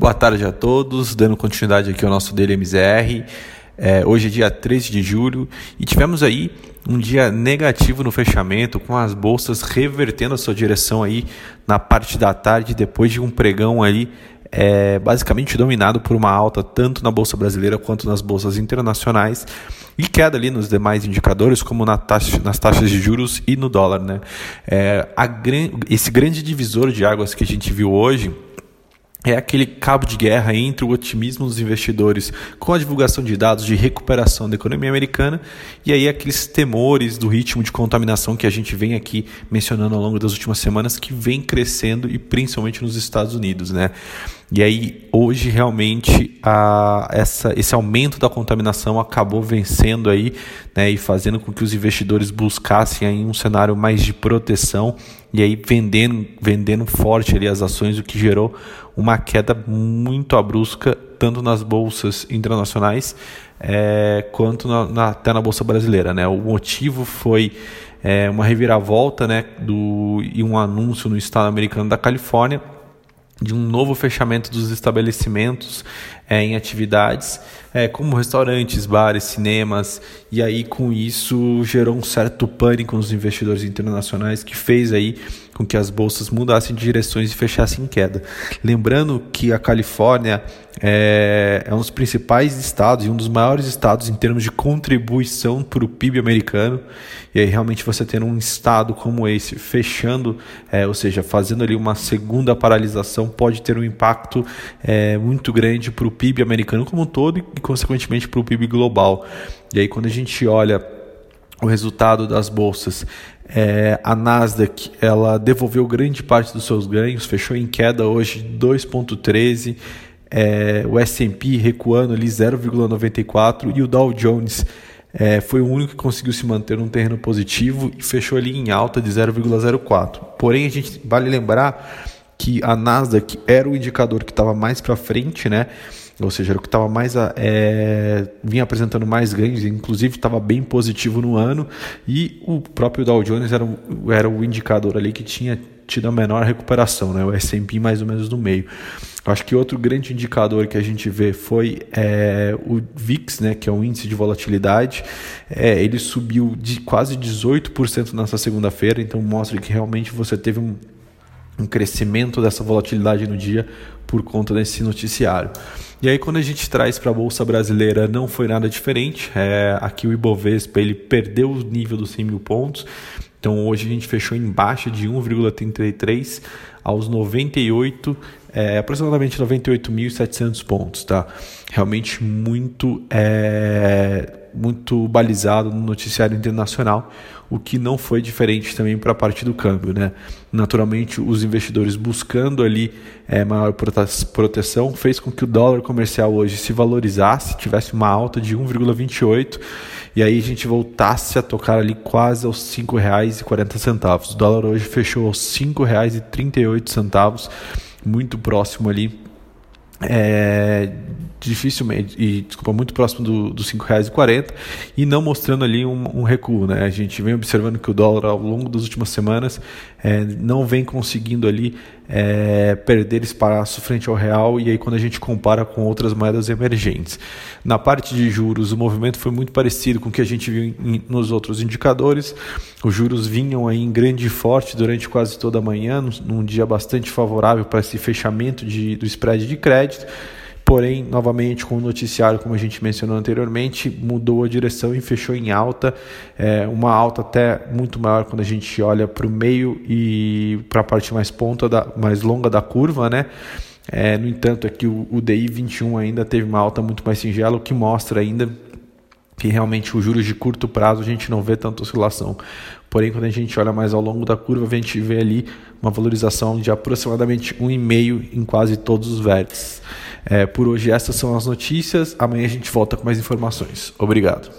Boa tarde a todos, dando continuidade aqui ao nosso DLMZR. É, hoje é dia 13 de julho e tivemos aí um dia negativo no fechamento, com as bolsas revertendo a sua direção aí na parte da tarde, depois de um pregão aí é, basicamente dominado por uma alta tanto na bolsa brasileira quanto nas bolsas internacionais e queda ali nos demais indicadores, como na taxa, nas taxas de juros e no dólar. Né? É, a, esse grande divisor de águas que a gente viu hoje é aquele cabo de guerra entre o otimismo dos investidores com a divulgação de dados de recuperação da economia americana e aí aqueles temores do ritmo de contaminação que a gente vem aqui mencionando ao longo das últimas semanas que vem crescendo e principalmente nos Estados Unidos, né? E aí hoje realmente a, essa, esse aumento da contaminação acabou vencendo aí né, e fazendo com que os investidores buscassem aí um cenário mais de proteção e aí vendendo, vendendo forte ali as ações, o que gerou uma queda muito abrupta tanto nas bolsas internacionais é, quanto na, na, até na bolsa brasileira. Né? O motivo foi é, uma reviravolta né, do, e um anúncio no estado americano da Califórnia de um novo fechamento dos estabelecimentos é, em atividades é, como restaurantes, bares, cinemas, e aí com isso gerou um certo pânico nos investidores internacionais que fez aí com que as bolsas mudassem de direções e fechassem em queda. Lembrando que a Califórnia é, é um dos principais estados e um dos maiores estados em termos de contribuição para o PIB americano, e aí realmente você tendo um estado como esse fechando, é, ou seja, fazendo ali uma segunda paralisação, pode ter um impacto é, muito grande para o PIB americano como um todo e, consequentemente, para o PIB global. E aí, quando a gente olha o resultado das bolsas, é, a Nasdaq ela devolveu grande parte dos seus ganhos, fechou em queda hoje 2,13%. É, o S&P recuando ali 0,94 e o Dow Jones é, foi o único que conseguiu se manter num terreno positivo e fechou ali em alta de 0,04. Porém, a gente vale lembrar que a Nasdaq era o indicador que estava mais para frente, né? Ou seja, era o que estava mais é, vinha apresentando mais ganhos, inclusive estava bem positivo no ano, e o próprio Dow Jones era, era o indicador ali que tinha tido a menor recuperação, né? o S&P mais ou menos no meio. Acho que outro grande indicador que a gente vê foi é, o VIX, né, que é o índice de volatilidade. É, ele subiu de quase 18% nessa segunda-feira, então mostra que realmente você teve um um crescimento dessa volatilidade no dia por conta desse noticiário. E aí quando a gente traz para a bolsa brasileira não foi nada diferente. É, aqui o Ibovespa ele perdeu o nível dos 100 mil pontos. Então hoje a gente fechou em baixa de 1,33 aos 98, é, aproximadamente 98.700 pontos, tá? Realmente muito é, muito balizado no noticiário internacional, o que não foi diferente também para a parte do câmbio. Né? Naturalmente, os investidores buscando ali é, maior proteção fez com que o dólar comercial hoje se valorizasse, tivesse uma alta de 1,28 e aí a gente voltasse a tocar ali quase aos R$ 5,40. O dólar hoje fechou aos R$ 5,38, muito próximo ali é, dificilmente, e desculpa, muito próximo do, dos R$ 5,40 e não mostrando ali um, um, recuo. Né? A gente vem observando que o dólar ao longo das últimas semanas é, não vem conseguindo ali é, perder espaço frente ao real e aí quando a gente compara com outras moedas emergentes. Na parte de juros, o movimento foi muito parecido com o que a gente viu em, nos outros indicadores. Os juros vinham aí em grande e forte durante quase toda a manhã, num, num dia bastante favorável para esse fechamento de, do spread de crédito. Porém, novamente, com o noticiário, como a gente mencionou anteriormente, mudou a direção e fechou em alta, é, uma alta até muito maior quando a gente olha para o meio e para a parte mais ponta, da, mais longa da curva, né? É, no entanto, aqui o, o DI 21 ainda teve uma alta muito mais singela, o que mostra ainda que realmente os juros de curto prazo a gente não vê tanta oscilação. Porém, quando a gente olha mais ao longo da curva, a gente vê ali uma valorização de aproximadamente 1,5 em quase todos os vértices. É, por hoje, essas são as notícias. Amanhã a gente volta com mais informações. Obrigado.